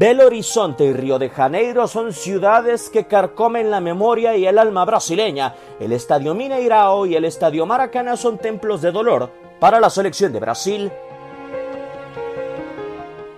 Belo Horizonte y Río de Janeiro son ciudades que carcomen la memoria y el alma brasileña. El Estadio Mineirao y el Estadio Maracaná son templos de dolor para la selección de Brasil.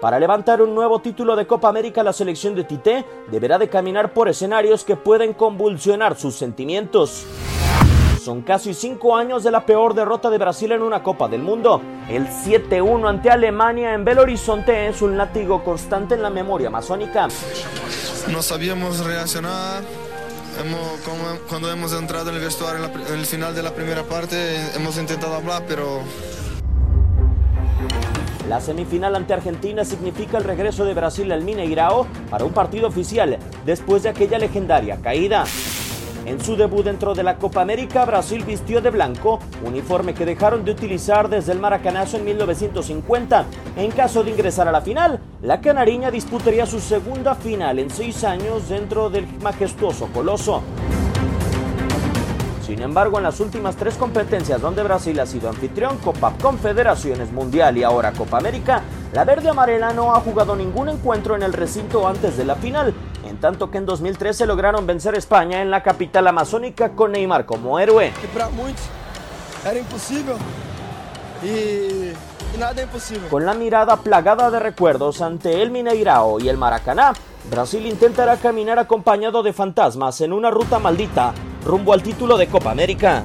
Para levantar un nuevo título de Copa América, la selección de Tite deberá de caminar por escenarios que pueden convulsionar sus sentimientos. Son casi cinco años de la peor derrota de Brasil en una Copa del Mundo. El 7-1 ante Alemania en Belo Horizonte es un látigo constante en la memoria amazónica. No sabíamos reaccionar. Hemos, cuando hemos entrado en el vestuario en, la- en el final de la primera parte, hemos intentado hablar, pero La semifinal ante Argentina significa el regreso de Brasil al Mineirao para un partido oficial después de aquella legendaria caída. En su debut dentro de la Copa América, Brasil vistió de blanco, uniforme que dejaron de utilizar desde el Maracanazo en 1950. En caso de ingresar a la final, la canariña disputaría su segunda final en seis años dentro del majestuoso coloso. Sin embargo, en las últimas tres competencias donde Brasil ha sido anfitrión, Copa Confederaciones Mundial y ahora Copa América, la verde amarela no ha jugado ningún encuentro en el recinto antes de la final, en tanto que en 2013 lograron vencer a España en la capital amazónica con Neymar como héroe. que para muitos era impossível e, e nada é impossível. Con la mirada plagada de recuerdos ante el Mineirao y el Maracaná, Brasil intentará caminar acompañado de fantasmas en una ruta maldita rumbo al título de Copa América.